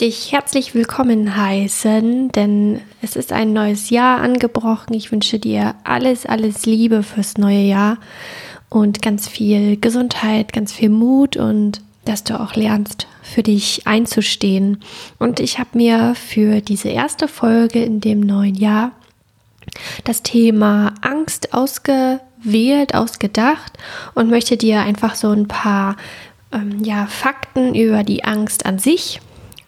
dich herzlich willkommen heißen, denn es ist ein neues Jahr angebrochen. Ich wünsche dir alles, alles Liebe fürs neue Jahr und ganz viel Gesundheit, ganz viel Mut und dass du auch lernst, für dich einzustehen. Und ich habe mir für diese erste Folge in dem neuen Jahr das Thema Angst ausgewählt, ausgedacht und möchte dir einfach so ein paar ähm, ja, Fakten über die Angst an sich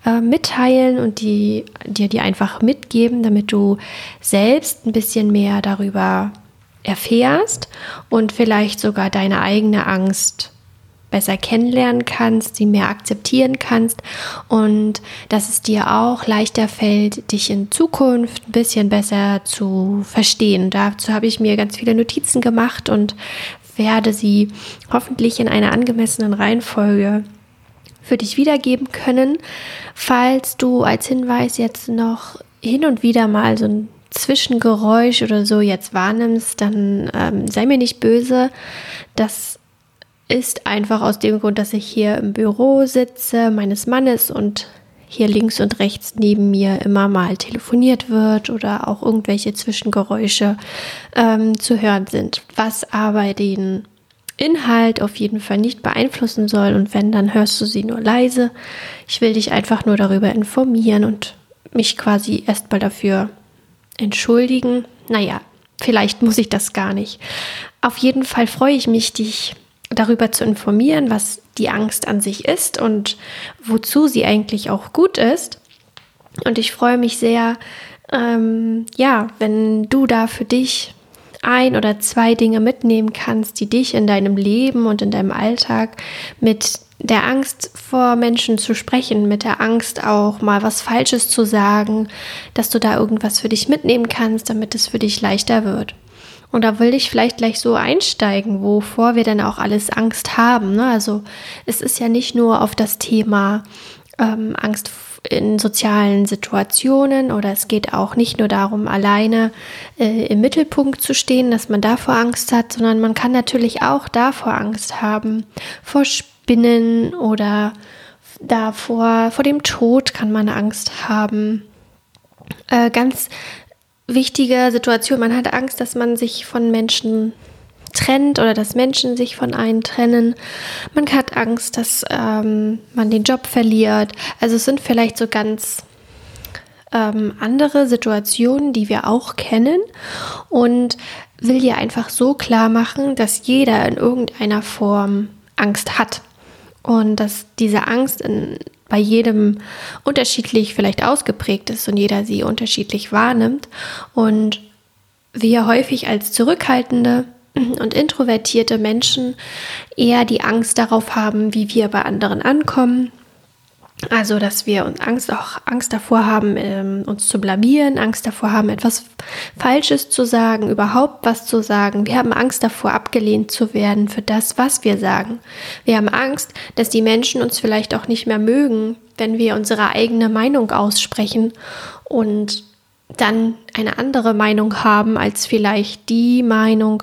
äh, mitteilen und die, dir die einfach mitgeben, damit du selbst ein bisschen mehr darüber erfährst und vielleicht sogar deine eigene Angst besser kennenlernen kannst, sie mehr akzeptieren kannst und dass es dir auch leichter fällt, dich in Zukunft ein bisschen besser zu verstehen. Dazu habe ich mir ganz viele Notizen gemacht und werde sie hoffentlich in einer angemessenen Reihenfolge für dich wiedergeben können. Falls du als Hinweis jetzt noch hin und wieder mal so ein Zwischengeräusch oder so jetzt wahrnimmst, dann ähm, sei mir nicht böse. Das ist einfach aus dem Grund, dass ich hier im Büro sitze meines Mannes und hier links und rechts neben mir immer mal telefoniert wird oder auch irgendwelche Zwischengeräusche ähm, zu hören sind, was aber den Inhalt auf jeden Fall nicht beeinflussen soll und wenn, dann hörst du sie nur leise. Ich will dich einfach nur darüber informieren und mich quasi erstmal dafür entschuldigen. Naja, vielleicht muss ich das gar nicht. Auf jeden Fall freue ich mich, dich darüber zu informieren, was die Angst an sich ist und wozu sie eigentlich auch gut ist. Und ich freue mich sehr, ähm, ja, wenn du da für dich ein oder zwei Dinge mitnehmen kannst, die dich in deinem Leben und in deinem Alltag mit der Angst vor Menschen zu sprechen, mit der Angst auch mal was Falsches zu sagen, dass du da irgendwas für dich mitnehmen kannst, damit es für dich leichter wird. Und da will ich vielleicht gleich so einsteigen, wovor wir denn auch alles Angst haben. Ne? Also es ist ja nicht nur auf das Thema ähm, Angst in sozialen Situationen oder es geht auch nicht nur darum, alleine äh, im Mittelpunkt zu stehen, dass man davor Angst hat, sondern man kann natürlich auch davor Angst haben, vor Spinnen oder davor, vor dem Tod kann man Angst haben. Äh, ganz wichtige Situation. Man hat Angst, dass man sich von Menschen trennt oder dass Menschen sich von einem trennen. Man hat Angst, dass ähm, man den Job verliert. Also es sind vielleicht so ganz ähm, andere Situationen, die wir auch kennen und will dir einfach so klar machen, dass jeder in irgendeiner Form Angst hat und dass diese Angst in bei jedem unterschiedlich vielleicht ausgeprägt ist und jeder sie unterschiedlich wahrnimmt und wir häufig als zurückhaltende und introvertierte Menschen eher die Angst darauf haben, wie wir bei anderen ankommen, also, dass wir uns Angst auch Angst davor haben, ähm, uns zu blamieren, Angst davor haben, etwas Falsches zu sagen, überhaupt was zu sagen. Wir haben Angst davor, abgelehnt zu werden für das, was wir sagen. Wir haben Angst, dass die Menschen uns vielleicht auch nicht mehr mögen, wenn wir unsere eigene Meinung aussprechen und dann eine andere Meinung haben als vielleicht die Meinung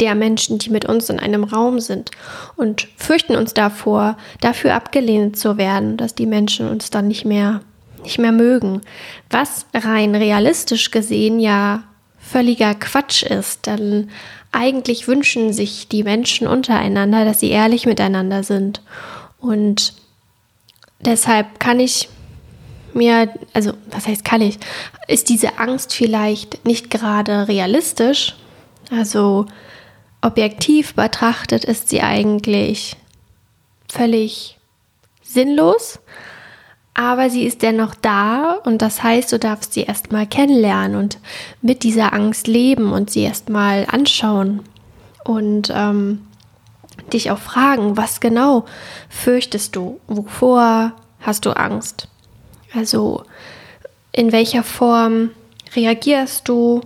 der Menschen, die mit uns in einem Raum sind und fürchten uns davor, dafür abgelehnt zu werden, dass die Menschen uns dann nicht mehr, nicht mehr mögen. Was rein realistisch gesehen ja völliger Quatsch ist, denn eigentlich wünschen sich die Menschen untereinander, dass sie ehrlich miteinander sind. Und deshalb kann ich mir, also was heißt kann ich, ist diese Angst vielleicht nicht gerade realistisch. Also objektiv betrachtet ist sie eigentlich völlig sinnlos, aber sie ist dennoch da und das heißt, du darfst sie erstmal kennenlernen und mit dieser Angst leben und sie erstmal anschauen und ähm, dich auch fragen, was genau fürchtest du, wovor hast du Angst? Also in welcher Form reagierst du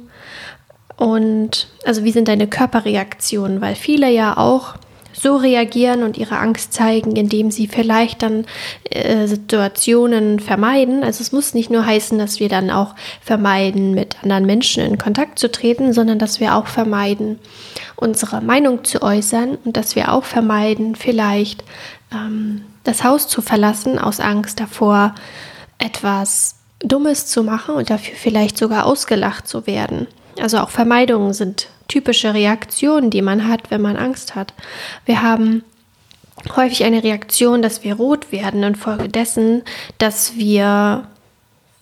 und also wie sind deine Körperreaktionen, weil viele ja auch so reagieren und ihre Angst zeigen, indem sie vielleicht dann äh, Situationen vermeiden. Also es muss nicht nur heißen, dass wir dann auch vermeiden, mit anderen Menschen in Kontakt zu treten, sondern dass wir auch vermeiden, unsere Meinung zu äußern und dass wir auch vermeiden, vielleicht ähm, das Haus zu verlassen aus Angst davor, etwas Dummes zu machen und dafür vielleicht sogar ausgelacht zu werden. Also auch Vermeidungen sind typische Reaktionen, die man hat, wenn man Angst hat. Wir haben häufig eine Reaktion, dass wir rot werden infolgedessen, dass wir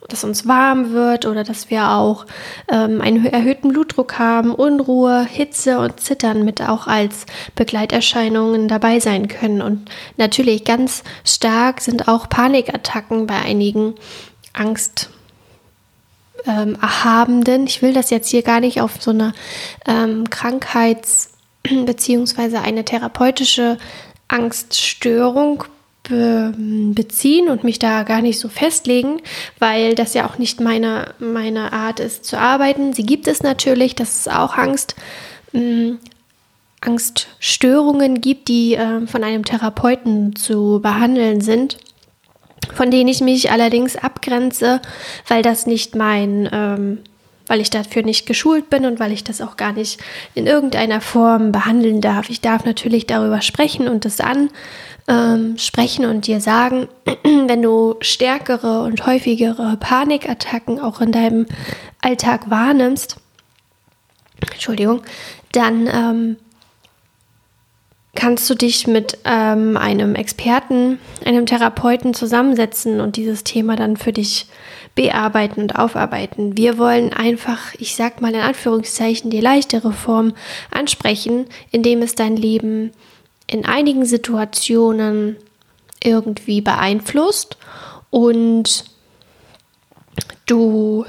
dass uns warm wird oder dass wir auch ähm, einen erhöhten Blutdruck haben, Unruhe, Hitze und Zittern mit auch als Begleiterscheinungen dabei sein können. Und natürlich ganz stark sind auch Panikattacken bei einigen Angst ähm, Erhabenden. Ich will das jetzt hier gar nicht auf so eine ähm, Krankheits- bzw. eine therapeutische Angststörung be beziehen und mich da gar nicht so festlegen, weil das ja auch nicht meine, meine Art ist zu arbeiten. Sie gibt es natürlich, dass es auch Angst, ähm, Angststörungen gibt, die äh, von einem Therapeuten zu behandeln sind von denen ich mich allerdings abgrenze, weil das nicht mein, ähm, weil ich dafür nicht geschult bin und weil ich das auch gar nicht in irgendeiner Form behandeln darf. Ich darf natürlich darüber sprechen und das ansprechen ähm, und dir sagen, wenn du stärkere und häufigere Panikattacken auch in deinem Alltag wahrnimmst, Entschuldigung, dann ähm, kannst du dich mit ähm, einem Experten, einem Therapeuten zusammensetzen und dieses Thema dann für dich bearbeiten und aufarbeiten. Wir wollen einfach, ich sag mal in Anführungszeichen, die leichtere Form ansprechen, indem es dein Leben in einigen Situationen irgendwie beeinflusst und du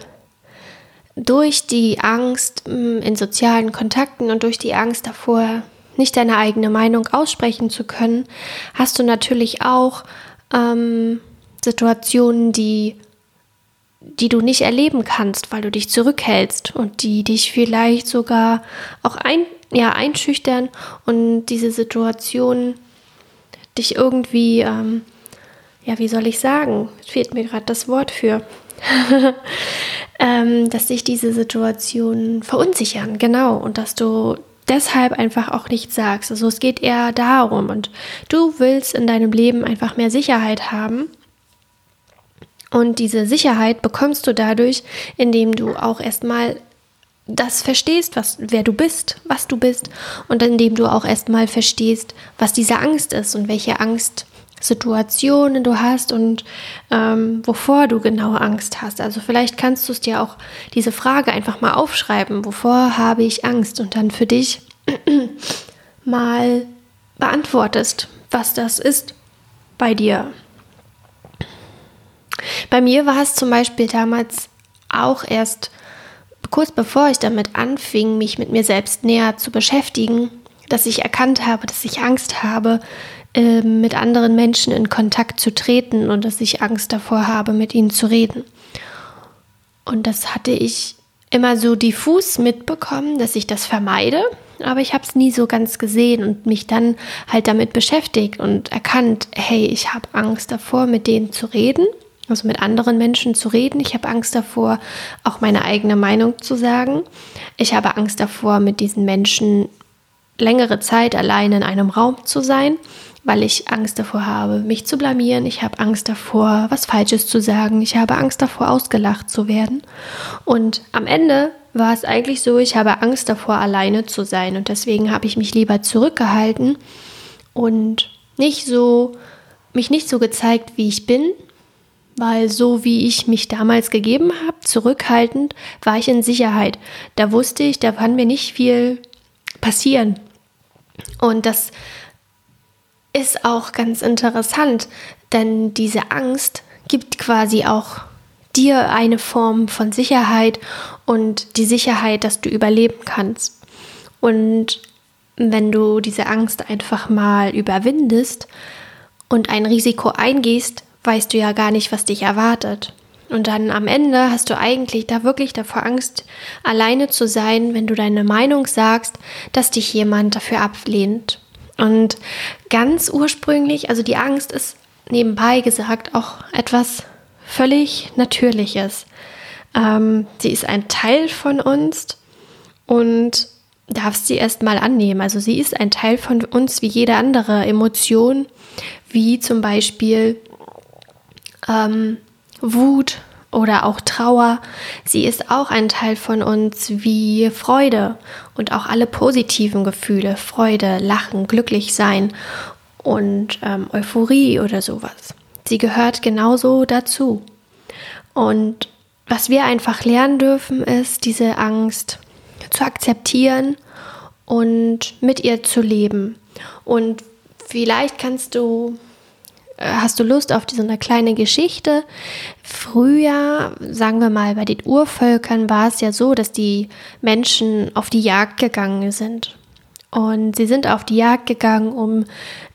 durch die Angst mm, in sozialen Kontakten und durch die Angst davor, nicht deine eigene Meinung aussprechen zu können, hast du natürlich auch ähm, Situationen, die, die du nicht erleben kannst, weil du dich zurückhältst und die dich vielleicht sogar auch ein, ja, einschüchtern und diese Situation dich irgendwie, ähm, ja, wie soll ich sagen, fehlt mir gerade das Wort für, ähm, dass sich diese Situationen verunsichern, genau, und dass du deshalb einfach auch nicht sagst. Also es geht eher darum und du willst in deinem Leben einfach mehr Sicherheit haben. Und diese Sicherheit bekommst du dadurch, indem du auch erstmal das verstehst, was, wer du bist, was du bist und indem du auch erstmal verstehst, was diese Angst ist und welche Angstsituationen du hast und ähm, wovor du genau Angst hast. Also vielleicht kannst du es dir auch diese Frage einfach mal aufschreiben, wovor habe ich Angst und dann für dich mal beantwortest, was das ist bei dir. Bei mir war es zum Beispiel damals auch erst kurz bevor ich damit anfing, mich mit mir selbst näher zu beschäftigen, dass ich erkannt habe, dass ich Angst habe, ähm, mit anderen Menschen in Kontakt zu treten und dass ich Angst davor habe, mit ihnen zu reden. Und das hatte ich immer so diffus mitbekommen, dass ich das vermeide, aber ich habe es nie so ganz gesehen und mich dann halt damit beschäftigt und erkannt, hey, ich habe Angst davor, mit denen zu reden, also mit anderen Menschen zu reden. Ich habe Angst davor, auch meine eigene Meinung zu sagen. Ich habe Angst davor, mit diesen Menschen längere Zeit allein in einem Raum zu sein weil ich Angst davor habe, mich zu blamieren. Ich habe Angst davor, was Falsches zu sagen. Ich habe Angst davor, ausgelacht zu werden. Und am Ende war es eigentlich so, ich habe Angst davor, alleine zu sein. Und deswegen habe ich mich lieber zurückgehalten und nicht so, mich nicht so gezeigt, wie ich bin, weil so wie ich mich damals gegeben habe, zurückhaltend, war ich in Sicherheit. Da wusste ich, da kann mir nicht viel passieren. Und das ist auch ganz interessant, denn diese Angst gibt quasi auch dir eine Form von Sicherheit und die Sicherheit, dass du überleben kannst. Und wenn du diese Angst einfach mal überwindest und ein Risiko eingehst, weißt du ja gar nicht, was dich erwartet. Und dann am Ende hast du eigentlich da wirklich davor Angst, alleine zu sein, wenn du deine Meinung sagst, dass dich jemand dafür ablehnt. Und ganz ursprünglich, also die Angst ist nebenbei gesagt auch etwas völlig Natürliches. Ähm, sie ist ein Teil von uns und darfst sie erstmal annehmen. Also sie ist ein Teil von uns wie jede andere Emotion, wie zum Beispiel ähm, Wut oder auch Trauer. Sie ist auch ein Teil von uns wie Freude und auch alle positiven Gefühle, Freude, Lachen, glücklich sein und ähm, Euphorie oder sowas. Sie gehört genauso dazu. Und was wir einfach lernen dürfen, ist diese Angst zu akzeptieren und mit ihr zu leben. Und vielleicht kannst du hast du Lust auf diese kleine Geschichte? Früher, sagen wir mal, bei den Urvölkern war es ja so, dass die Menschen auf die Jagd gegangen sind. Und sie sind auf die Jagd gegangen, um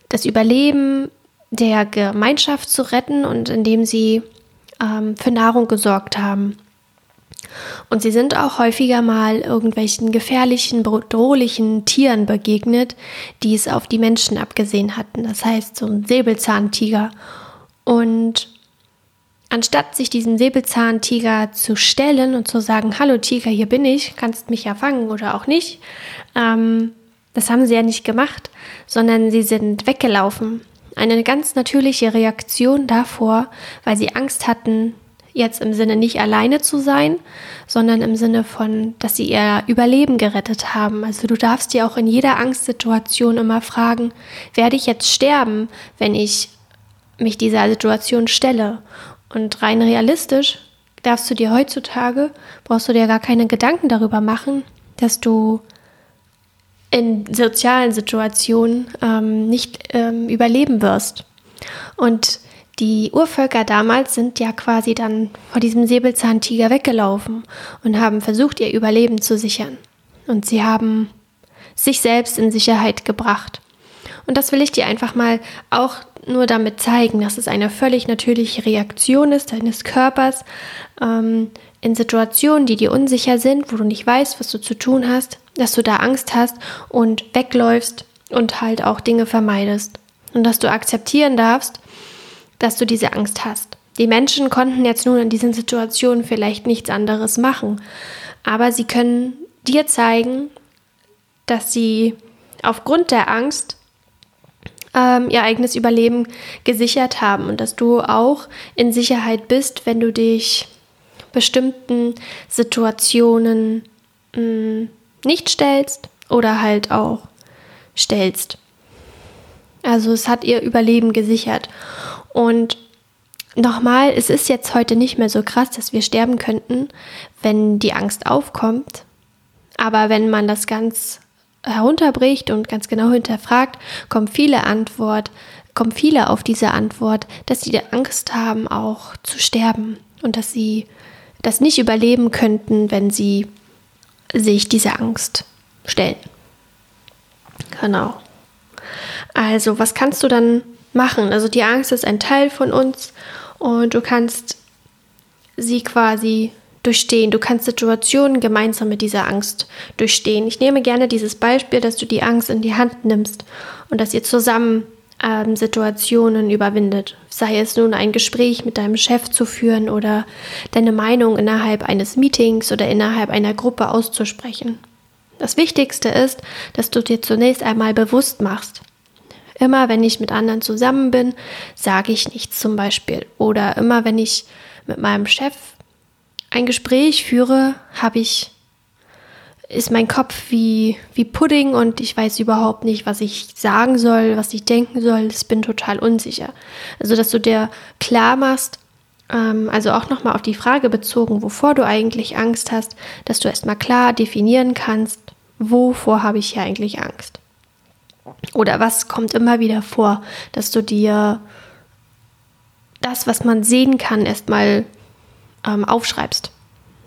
das Überleben der Gemeinschaft zu retten und indem sie ähm, für Nahrung gesorgt haben. Und sie sind auch häufiger mal irgendwelchen gefährlichen, bedrohlichen Tieren begegnet, die es auf die Menschen abgesehen hatten. Das heißt, so ein Säbelzahntiger. Und anstatt sich diesem Säbelzahntiger zu stellen und zu sagen, hallo Tiger, hier bin ich, kannst mich ja fangen oder auch nicht, ähm, das haben sie ja nicht gemacht, sondern sie sind weggelaufen. Eine ganz natürliche Reaktion davor, weil sie Angst hatten, jetzt im Sinne nicht alleine zu sein, sondern im Sinne von, dass sie ihr Überleben gerettet haben. Also du darfst dir auch in jeder Angstsituation immer fragen, werde ich jetzt sterben, wenn ich mich dieser Situation stelle? Und rein realistisch darfst du dir heutzutage, brauchst du dir gar keine Gedanken darüber machen, dass du in sozialen Situationen ähm, nicht ähm, überleben wirst. Und die Urvölker damals sind ja quasi dann vor diesem Säbelzahntiger weggelaufen und haben versucht, ihr Überleben zu sichern. Und sie haben sich selbst in Sicherheit gebracht. Und das will ich dir einfach mal auch nur damit zeigen, dass es eine völlig natürliche Reaktion ist deines Körpers ähm, in Situationen, die dir unsicher sind, wo du nicht weißt, was du zu tun hast, dass du da Angst hast und wegläufst und halt auch Dinge vermeidest. Und dass du akzeptieren darfst, dass du diese Angst hast. Die Menschen konnten jetzt nun in diesen Situationen vielleicht nichts anderes machen, aber sie können dir zeigen, dass sie aufgrund der Angst ähm, ihr eigenes Überleben gesichert haben und dass du auch in Sicherheit bist, wenn du dich bestimmten Situationen mh, mm, nicht stellst oder halt auch stellst. Also es hat ihr Überleben gesichert. Und nochmal, es ist jetzt heute nicht mehr so krass, dass wir sterben könnten, wenn die Angst aufkommt. Aber wenn man das ganz herunterbricht und ganz genau hinterfragt, kommen viele Antwort, kommen viele auf diese Antwort, dass sie Angst haben, auch zu sterben und dass sie das nicht überleben könnten, wenn sie sich diese Angst stellen. Genau. Also, was kannst du dann machen. Also die Angst ist ein Teil von uns und du kannst sie quasi durchstehen. Du kannst Situationen gemeinsam mit dieser Angst durchstehen. Ich nehme gerne dieses Beispiel, dass du die Angst in die Hand nimmst und dass ihr zusammen ähm, Situationen überwindet. Sei es nun ein Gespräch mit deinem Chef zu führen oder deine Meinung innerhalb eines Meetings oder innerhalb einer Gruppe auszusprechen. Das Wichtigste ist, dass du dir zunächst einmal bewusst machst, Immer wenn ich mit anderen zusammen bin, sage ich nichts zum Beispiel. Oder immer wenn ich mit meinem Chef ein Gespräch führe, habe ich ist mein Kopf wie, wie Pudding und ich weiß überhaupt nicht, was ich sagen soll, was ich denken soll. Ich bin total unsicher. Also, dass du dir klar machst, ähm, also auch nochmal auf die Frage bezogen, wovor du eigentlich Angst hast, dass du erstmal klar definieren kannst, wovor habe ich hier eigentlich Angst. Oder was kommt immer wieder vor, dass du dir das, was man sehen kann, erstmal ähm, aufschreibst.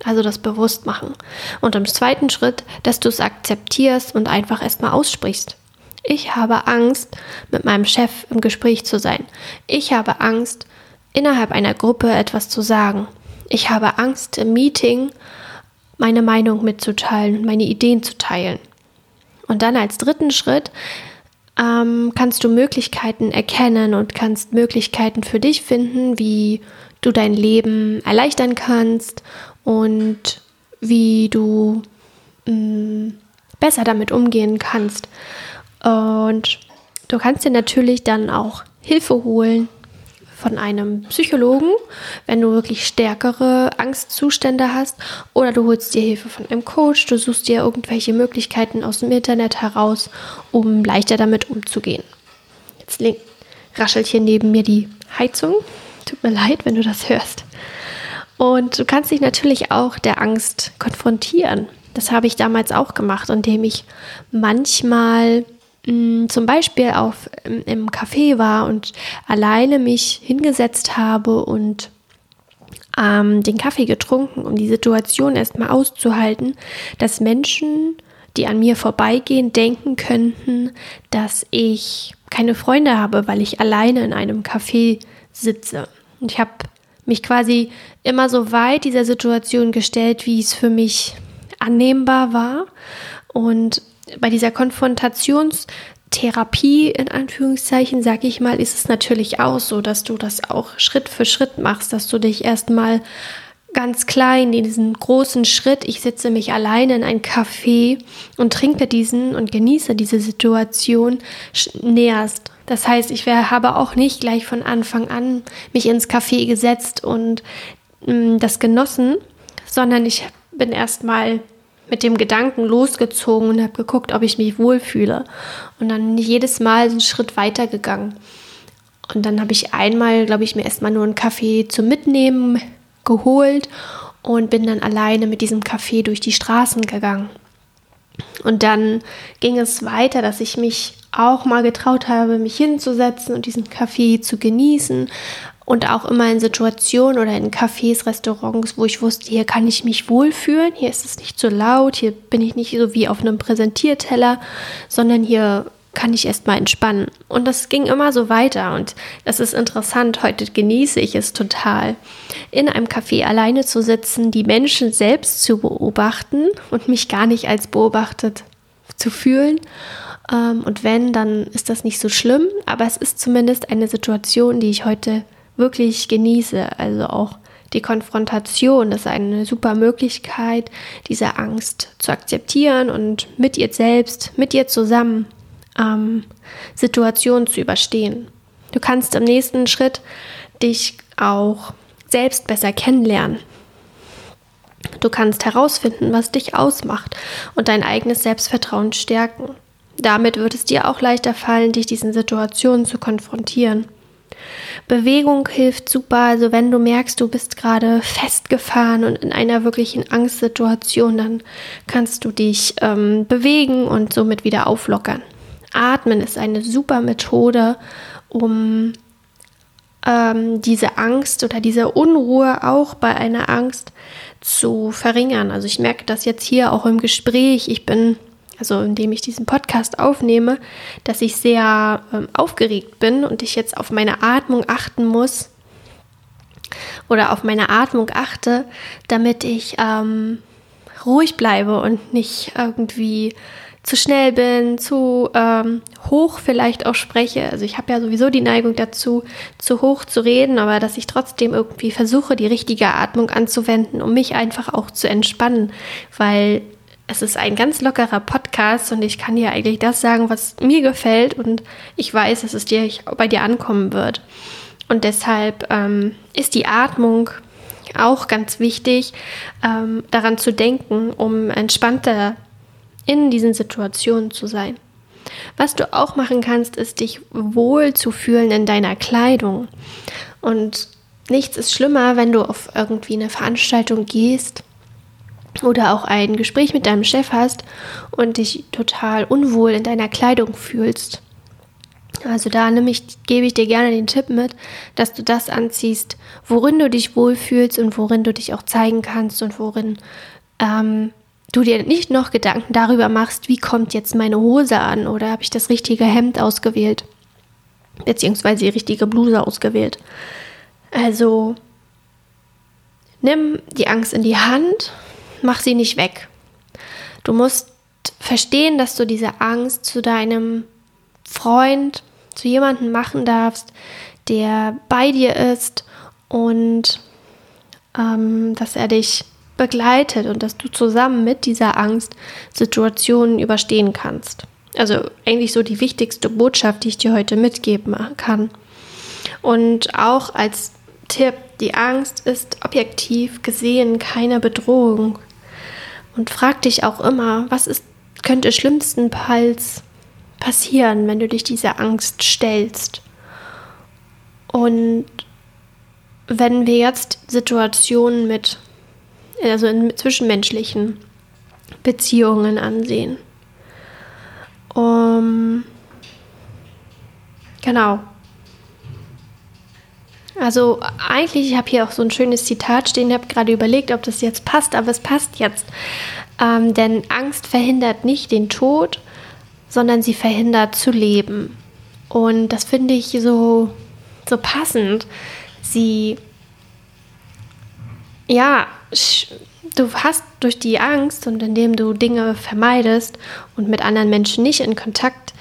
Also das bewusst machen. Und im zweiten Schritt, dass du es akzeptierst und einfach erstmal aussprichst. Ich habe Angst, mit meinem Chef im Gespräch zu sein. Ich habe Angst, innerhalb einer Gruppe etwas zu sagen. ich habe Angst im Meeting, meine Meinung mitzuteilen, meine Ideen zu teilen. Und dann als dritten Schritt ähm, kannst du Möglichkeiten erkennen und kannst Möglichkeiten für dich finden, wie du dein Leben erleichtern kannst und wie du mh, mm, besser damit umgehen kannst. Und du kannst dir natürlich dann auch Hilfe holen von einem Psychologen, wenn du wirklich stärkere Angstzustände hast, oder du holst dir Hilfe von einem Coach, du suchst dir irgendwelche Möglichkeiten aus dem Internet heraus, um leichter damit umzugehen. Jetzt raschelt hier neben mir die Heizung. Tut mir leid, wenn du das hörst. Und du kannst dich natürlich auch der Angst konfrontieren. Das habe ich damals auch gemacht, indem ich manchmal zum Beispiel auf, im, Café war und alleine mich hingesetzt habe und ähm, den Kaffee getrunken, um die Situation erstmal auszuhalten, dass Menschen, die an mir vorbeigehen, denken könnten, dass ich keine Freunde habe, weil ich alleine in einem Café sitze. Und ich habe mich quasi immer so weit dieser Situation gestellt, wie es für mich annehmbar war. Und bei dieser Konfrontationstherapie, in Anführungszeichen, sage ich mal, ist es natürlich auch so, dass du das auch Schritt für Schritt machst, dass du dich erstmal ganz klein in diesen großen Schritt, ich setze mich alleine in ein Café und trinke diesen und genieße diese Situation, näherst. Das heißt, ich wär, habe auch nicht gleich von Anfang an mich ins Café gesetzt und mh, mm, das genossen, sondern ich bin erstmal mit dem Gedanken losgezogen und habe geguckt, ob ich mich wohlfühle. Und dann jedes Mal einen Schritt weiter gegangen. Und dann habe ich einmal, glaube ich, mir erstmal nur einen Kaffee zum Mitnehmen geholt und bin dann alleine mit diesem Kaffee durch die Straßen gegangen. Und dann ging es weiter, dass ich mich auch mal getraut habe, mich hinzusetzen und diesen Kaffee zu genießen, und auch immer in Situationen oder in Cafés, Restaurants, wo ich wusste, hier kann ich mich wohlfühlen, hier ist es nicht so laut, hier bin ich nicht so wie auf einem Präsentierteller, sondern hier kann ich erstmal entspannen. Und das ging immer so weiter und das ist interessant. Heute genieße ich es total, in einem Café alleine zu sitzen, die Menschen selbst zu beobachten und mich gar nicht als beobachtet zu fühlen. Ähm, und wenn, dann ist das nicht so schlimm, aber es ist zumindest eine Situation, die ich heute wirklich genieße. Also auch die Konfrontation ist eine super Möglichkeit, diese Angst zu akzeptieren und mit ihr selbst, mit ihr zusammen ähm, Situationen zu überstehen. Du kannst im nächsten Schritt dich auch selbst besser kennenlernen. Du kannst herausfinden, was dich ausmacht und dein eigenes Selbstvertrauen stärken. Damit wird es dir auch leichter fallen, dich diesen Situationen zu konfrontieren. Bewegung hilft super. Also wenn du merkst, du bist gerade festgefahren und in einer wirklichen Angstsituation, dann kannst du dich ähm, bewegen und somit wieder auflockern. Atmen ist eine super Methode, um ähm, diese Angst oder diese Unruhe auch bei einer Angst zu verringern. Also ich merke das jetzt hier auch im Gespräch. Ich bin also indem ich diesen Podcast aufnehme, dass ich sehr ähm, aufgeregt bin und ich jetzt auf meine Atmung achten muss oder auf meine Atmung achte, damit ich ähm, ruhig bleibe und nicht irgendwie zu schnell bin, zu ähm, hoch vielleicht auch spreche. Also ich habe ja sowieso die Neigung dazu, zu hoch zu reden, aber dass ich trotzdem irgendwie versuche, die richtige Atmung anzuwenden, um mich einfach auch zu entspannen, weil es ist ein ganz lockerer Podcast und ich kann dir eigentlich das sagen, was mir gefällt und ich weiß, dass es dir bei dir ankommen wird. Und deshalb ähm, ist die Atmung auch ganz wichtig, ähm, daran zu denken, um entspannter in diesen Situationen zu sein. Was du auch machen kannst, ist dich wohl zu fühlen in deiner Kleidung. Und nichts ist schlimmer, wenn du auf irgendwie eine Veranstaltung gehst oder auch ein Gespräch mit deinem Chef hast und dich total unwohl in deiner Kleidung fühlst. Also da nämlich gebe ich dir gerne den Tipp mit, dass du das anziehst, worin du dich wohlfühlst und worin du dich auch zeigen kannst und worin ähm, du dir nicht noch Gedanken darüber machst, wie kommt jetzt meine Hose an oder habe ich das richtige Hemd ausgewählt, beziehungsweise die richtige Bluse ausgewählt. Also Nimm die Angst in die Hand, mach sie nicht weg. Du musst verstehen, dass du diese Angst zu deinem Freund, zu jemandem machen darfst, der bei dir ist und ähm, dass er dich begleitet und dass du zusammen mit dieser Angst Situationen überstehen kannst. Also eigentlich so die wichtigste Botschaft, die ich dir heute mitgeben kann. Und auch als Tipp, die Angst ist objektiv gesehen keine Bedrohung. Und frag dich auch immer, was ist, könnte schlimmstenfalls passieren, wenn du dich dieser Angst stellst. Und wenn wir jetzt Situationen mit, also in zwischenmenschlichen Beziehungen ansehen, um, genau. Also eigentlich, ich habe hier auch so ein schönes Zitat stehen, ich habe gerade überlegt, ob das jetzt passt, aber es passt jetzt. Ähm, denn Angst verhindert nicht den Tod, sondern sie verhindert zu leben. Und das finde ich so, so passend. Sie, ja, du hast durch die Angst und indem du Dinge vermeidest und mit anderen Menschen nicht in Kontakt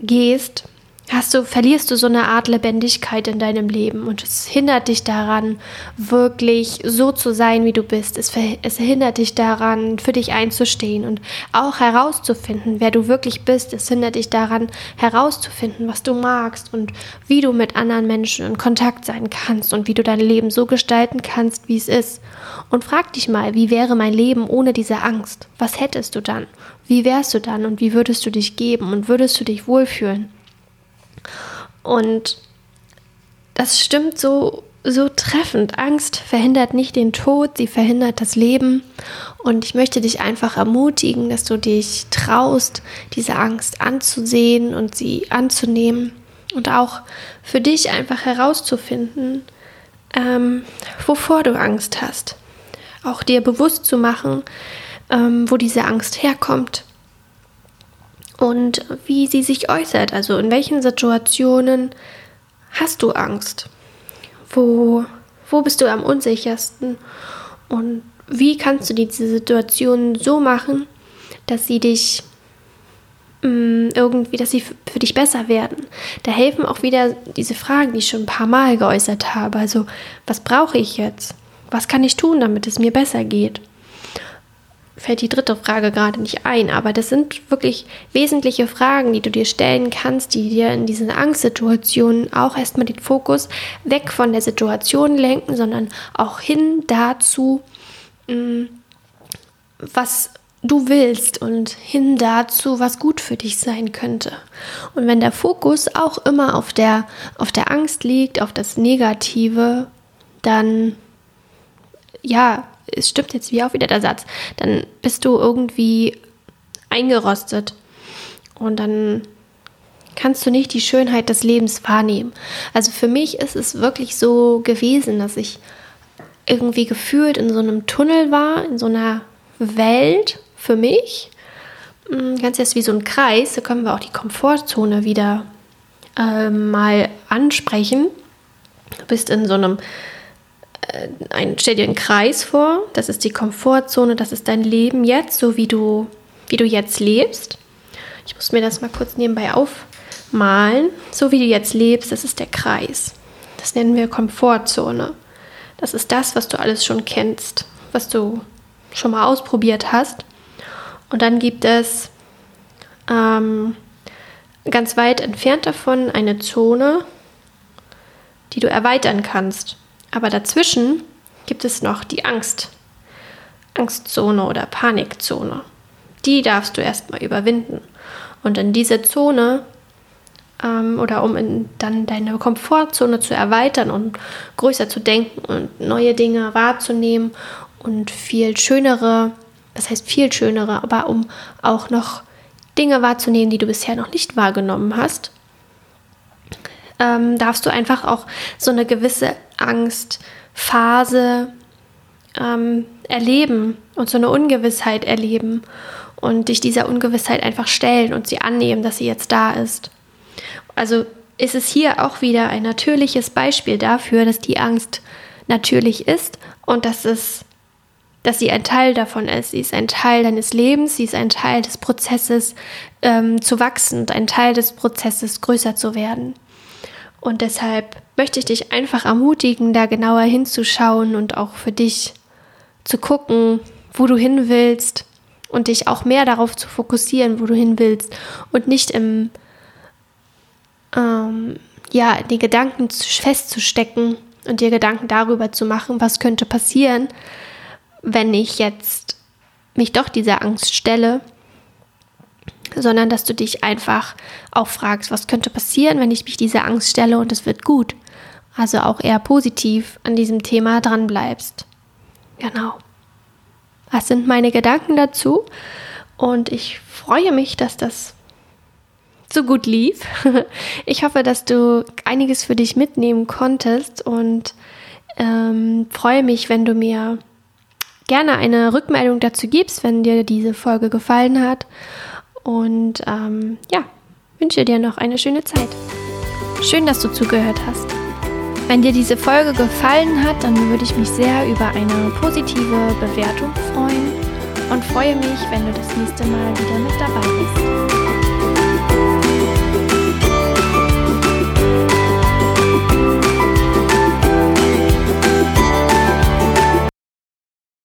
gehst, hast du, verlierst du so eine Art Lebendigkeit in deinem Leben und es hindert dich daran, wirklich so zu sein, wie du bist. Es, es hindert dich daran, für dich einzustehen und auch herauszufinden, wer du wirklich bist. Es hindert dich daran, herauszufinden, was du magst und wie du mit anderen Menschen in Kontakt sein kannst und wie du dein Leben so gestalten kannst, wie es ist. Und frag dich mal, wie wäre mein Leben ohne diese Angst? Was hättest du dann? Wie wärst du dann und wie würdest du dich geben und würdest du dich wohlfühlen? Und das stimmt so, so treffend. Angst verhindert nicht den Tod, sie verhindert das Leben. Und ich möchte dich einfach ermutigen, dass du dich traust, diese Angst anzusehen und sie anzunehmen. Und auch für dich einfach herauszufinden, ähm, wovor du Angst hast. Auch dir bewusst zu machen, ähm, wo diese Angst herkommt und wie sie sich äußert. Also in welchen Situationen hast du Angst? Wo, wo bist du am unsichersten? Und wie kannst du diese Situation so machen, dass sie dich mm, irgendwie, dass sie für dich besser werden? Da helfen auch wieder diese Fragen, die ich schon ein paar Mal geäußert habe. Also, was brauche ich jetzt? Was kann ich tun, damit es mir besser geht? Fällt die dritte Frage gerade nicht ein, aber das sind wirklich wesentliche Fragen, die du dir stellen kannst, die dir in diesen Angstsituationen auch erstmal den Fokus weg von der Situation lenken, sondern auch hin dazu, mm, was du willst und hin dazu, was gut für dich sein könnte. Und wenn der Fokus auch immer auf der, auf der Angst liegt, auf das Negative, dann ja, es stimmt jetzt wie auch wieder der Satz, dann bist du irgendwie eingerostet und dann kannst du nicht die Schönheit des Lebens wahrnehmen. Also für mich ist es wirklich so gewesen, dass ich irgendwie gefühlt in so einem Tunnel war, in so einer Welt für mich. Hm, ganz erst wie so ein Kreis, da können wir auch die Komfortzone wieder äh, mal ansprechen. Du bist in so einem ein, stell dir einen Kreis vor, das ist die Komfortzone, das ist dein Leben jetzt, so wie du, wie du jetzt lebst. Ich muss mir das mal kurz nebenbei aufmalen. So wie du jetzt lebst, das ist der Kreis. Das nennen wir Komfortzone. Das ist das, was du alles schon kennst, was du schon mal ausprobiert hast. Und dann gibt es ähm, ganz weit entfernt davon eine Zone, die du erweitern kannst. Aber dazwischen gibt es noch die Angst. Angstzone oder Panikzone. Die darfst du erstmal überwinden. Und in diese Zone ähm, oder um in, dann deine Komfortzone zu erweitern und größer zu denken und neue Dinge wahrzunehmen und viel schönere, das heißt viel schönere, aber um auch noch Dinge wahrzunehmen, die du bisher noch nicht wahrgenommen hast, ähm, darfst du einfach auch so eine gewisse Angstphase ähm, erleben und so eine Ungewissheit erleben und dich dieser Ungewissheit einfach stellen und sie annehmen, dass sie jetzt da ist. Also ist es hier auch wieder ein natürliches Beispiel dafür, dass die Angst natürlich ist und dass es dass sie ein Teil davon ist. Sie ist ein Teil deines Lebens, sie ist ein Teil des Prozesses ähm, zu wachsen ein Teil des Prozesses größer zu werden. Und deshalb möchte ich dich einfach ermutigen, da genauer hinzuschauen und auch für dich zu gucken, wo du hin willst und dich auch mehr darauf zu fokussieren, wo du hin willst und nicht im ähm, ja, die Gedanken festzustecken und dir Gedanken darüber zu machen, was könnte passieren, wenn ich jetzt mich doch dieser Angst stelle, sondern dass du dich einfach auch fragst, was könnte passieren, wenn ich mich dieser Angst stelle und es wird gut. Also auch eher positiv an diesem Thema dran bleibst. Genau. Das sind meine Gedanken dazu und ich freue mich, dass das so gut lief. Ich hoffe, dass du einiges für dich mitnehmen konntest und ähm, freue mich, wenn du mir gerne eine Rückmeldung dazu gibst, wenn dir diese Folge gefallen hat. Und ähm, ja, wünsche dir noch eine schöne Zeit. Schön, dass du zugehört hast. Wenn dir diese Folge gefallen hat, dann würde ich mich sehr über eine positive Bewertung freuen und freue mich, wenn du das nächste Mal wieder mit dabei bist.